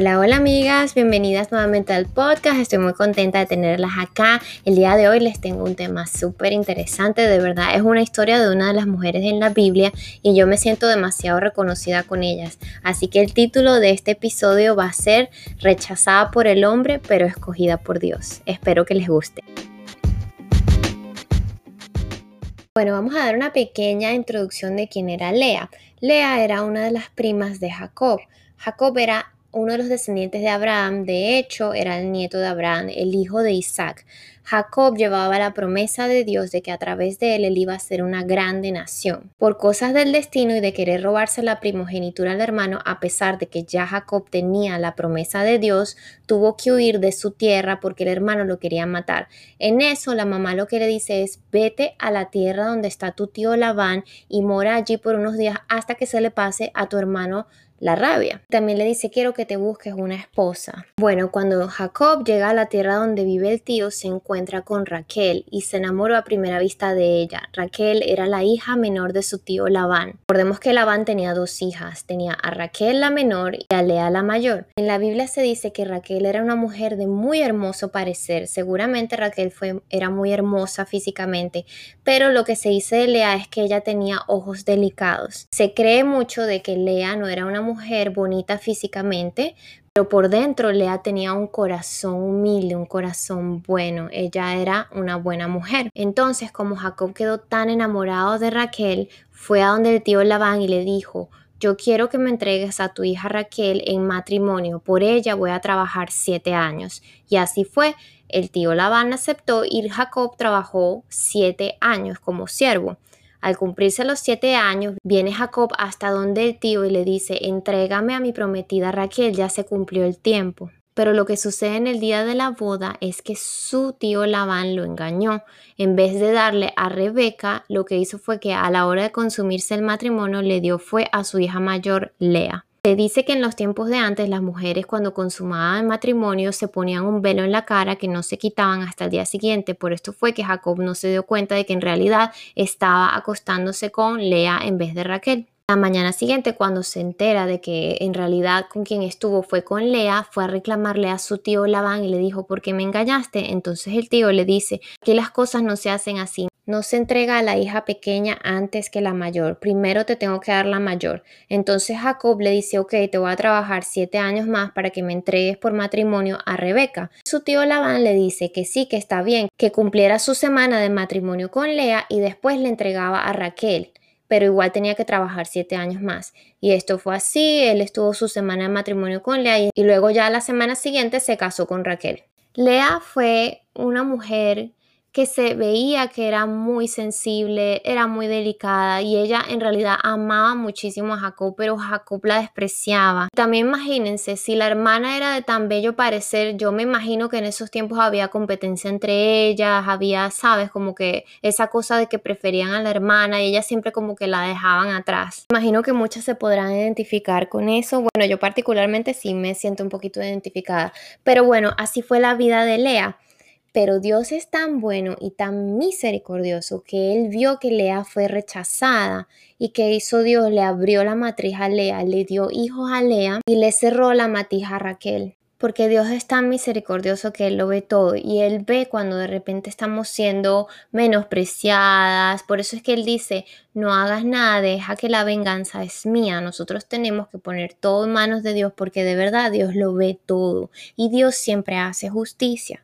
Hola, hola amigas, bienvenidas nuevamente al podcast. Estoy muy contenta de tenerlas acá. El día de hoy les tengo un tema súper interesante, de verdad es una historia de una de las mujeres en la Biblia y yo me siento demasiado reconocida con ellas. Así que el título de este episodio va a ser Rechazada por el hombre pero escogida por Dios. Espero que les guste. Bueno, vamos a dar una pequeña introducción de quién era Lea. Lea era una de las primas de Jacob. Jacob era uno de los descendientes de Abraham, de hecho, era el nieto de Abraham, el hijo de Isaac. Jacob llevaba la promesa de Dios de que a través de él él iba a ser una grande nación. Por cosas del destino y de querer robarse la primogenitura al hermano, a pesar de que ya Jacob tenía la promesa de Dios, tuvo que huir de su tierra porque el hermano lo quería matar. En eso la mamá lo que le dice es vete a la tierra donde está tu tío Labán y mora allí por unos días hasta que se le pase a tu hermano la rabia. También le dice, quiero que te busques una esposa. Bueno, cuando Jacob llega a la tierra donde vive el tío, se encuentra con Raquel y se enamoró a primera vista de ella. Raquel era la hija menor de su tío Labán. Recordemos que Labán tenía dos hijas, tenía a Raquel la menor y a Lea la mayor. En la Biblia se dice que Raquel era una mujer de muy hermoso parecer. Seguramente Raquel fue, era muy hermosa físicamente, pero lo que se dice de Lea es que ella tenía ojos delicados. Se cree mucho de que Lea no era una mujer mujer bonita físicamente, pero por dentro Lea tenía un corazón humilde, un corazón bueno. Ella era una buena mujer. Entonces, como Jacob quedó tan enamorado de Raquel, fue a donde el tío Labán y le dijo, yo quiero que me entregues a tu hija Raquel en matrimonio, por ella voy a trabajar siete años. Y así fue, el tío Labán aceptó y Jacob trabajó siete años como siervo. Al cumplirse los siete años, viene Jacob hasta donde el tío y le dice, entrégame a mi prometida Raquel, ya se cumplió el tiempo. Pero lo que sucede en el día de la boda es que su tío Labán lo engañó. En vez de darle a Rebeca, lo que hizo fue que a la hora de consumirse el matrimonio le dio fue a su hija mayor Lea. Se dice que en los tiempos de antes las mujeres cuando consumaban el matrimonio se ponían un velo en la cara que no se quitaban hasta el día siguiente. Por esto fue que Jacob no se dio cuenta de que en realidad estaba acostándose con Lea en vez de Raquel. La mañana siguiente, cuando se entera de que en realidad con quien estuvo fue con Lea, fue a reclamarle a su tío Labán y le dijo, ¿por qué me engañaste? Entonces el tío le dice que las cosas no se hacen así. No se entrega a la hija pequeña antes que la mayor. Primero te tengo que dar la mayor. Entonces Jacob le dice, ok, te voy a trabajar siete años más para que me entregues por matrimonio a Rebeca. Su tío Labán le dice que sí, que está bien, que cumpliera su semana de matrimonio con Lea y después le entregaba a Raquel pero igual tenía que trabajar siete años más. Y esto fue así, él estuvo su semana de matrimonio con Lea y luego ya la semana siguiente se casó con Raquel. Lea fue una mujer que se veía que era muy sensible, era muy delicada y ella en realidad amaba muchísimo a Jacob, pero Jacob la despreciaba. También imagínense, si la hermana era de tan bello parecer, yo me imagino que en esos tiempos había competencia entre ellas, había, sabes, como que esa cosa de que preferían a la hermana y ella siempre como que la dejaban atrás. Imagino que muchas se podrán identificar con eso. Bueno, yo particularmente sí me siento un poquito identificada, pero bueno, así fue la vida de Lea. Pero Dios es tan bueno y tan misericordioso que Él vio que Lea fue rechazada y que hizo Dios, le abrió la matriz a Lea, le dio hijos a Lea y le cerró la matriz a Raquel. Porque Dios es tan misericordioso que Él lo ve todo y Él ve cuando de repente estamos siendo menospreciadas. Por eso es que Él dice, no hagas nada, deja que la venganza es mía. Nosotros tenemos que poner todo en manos de Dios porque de verdad Dios lo ve todo y Dios siempre hace justicia.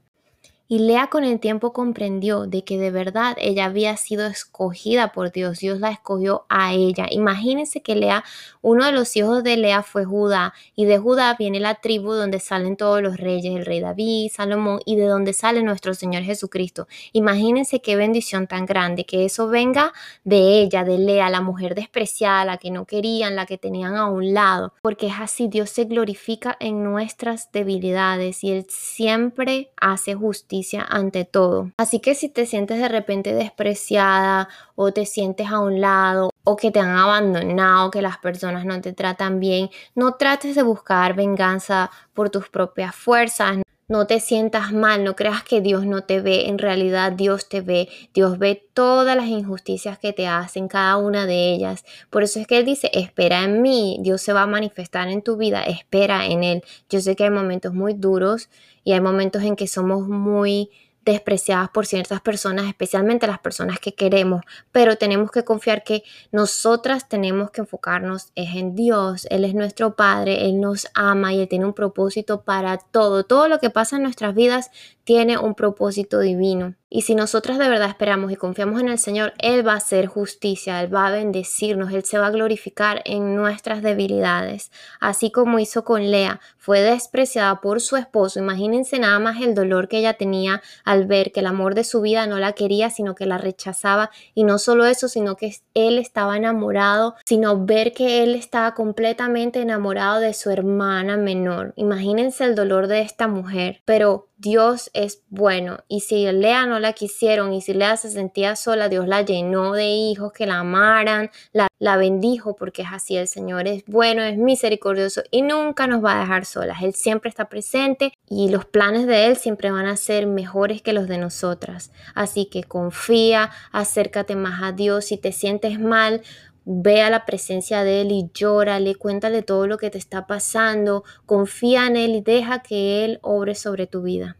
Y Lea con el tiempo comprendió de que de verdad ella había sido escogida por Dios. Dios la escogió a ella. Imagínense que Lea, uno de los hijos de Lea fue Judá. Y de Judá viene la tribu donde salen todos los reyes, el rey David, Salomón, y de donde sale nuestro Señor Jesucristo. Imagínense qué bendición tan grande, que eso venga de ella, de Lea, la mujer despreciada, la que no querían, la que tenían a un lado. Porque es así, Dios se glorifica en nuestras debilidades y Él siempre hace justicia ante todo. Así que si te sientes de repente despreciada o te sientes a un lado o que te han abandonado, que las personas no te tratan bien, no trates de buscar venganza por tus propias fuerzas. no te sientas mal, no creas que Dios no te ve, en realidad Dios te ve, Dios ve todas las injusticias que te hacen, cada una de ellas. Por eso es que Él dice, espera en mí, Dios se va a manifestar en tu vida, espera en Él. Yo sé que hay momentos muy duros y hay momentos en que somos muy despreciadas por ciertas personas, especialmente las personas que queremos, pero tenemos que confiar que nosotras tenemos que enfocarnos es en Dios, Él es nuestro Padre, Él nos ama y Él tiene un propósito para todo. Todo lo que pasa en nuestras vidas tiene un propósito divino. Y si nosotras de verdad esperamos y confiamos en el Señor, Él va a hacer justicia, Él va a bendecirnos, Él se va a glorificar en nuestras debilidades. Así como hizo con Lea, fue despreciada por su esposo. Imagínense nada más el dolor que ella tenía al ver que el amor de su vida no la quería, sino que la rechazaba. Y no solo eso, sino que él estaba enamorado, sino ver que él estaba completamente enamorado de su hermana menor. Imagínense el dolor de esta mujer. Pero Dios es bueno y si Lea no la quisieron y si Lea se sentía sola, Dios la llenó de hijos que la amaran, la, la, bendijo porque es así, el Señor es bueno, es misericordioso y nunca nos va a dejar solas, Él siempre está presente y los planes de Él siempre van a ser mejores que los de nosotras. Así que confía, acércate más a Dios, si te sientes mal, ve a la presencia de Él y llórale, cuéntale todo lo que te está pasando, confía en Él y deja que Él obre sobre tu vida.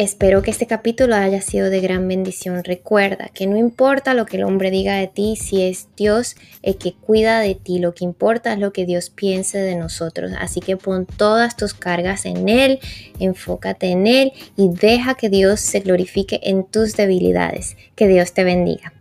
Espero que este capítulo haya sido de gran bendición. Recuerda que no importa lo que el hombre diga de ti, si es Dios el que cuida de ti, lo que importa es lo que Dios piense de nosotros. Así que pon todas tus cargas en Él, enfócate en Él y deja que Dios se glorifique en tus debilidades. Que Dios te bendiga.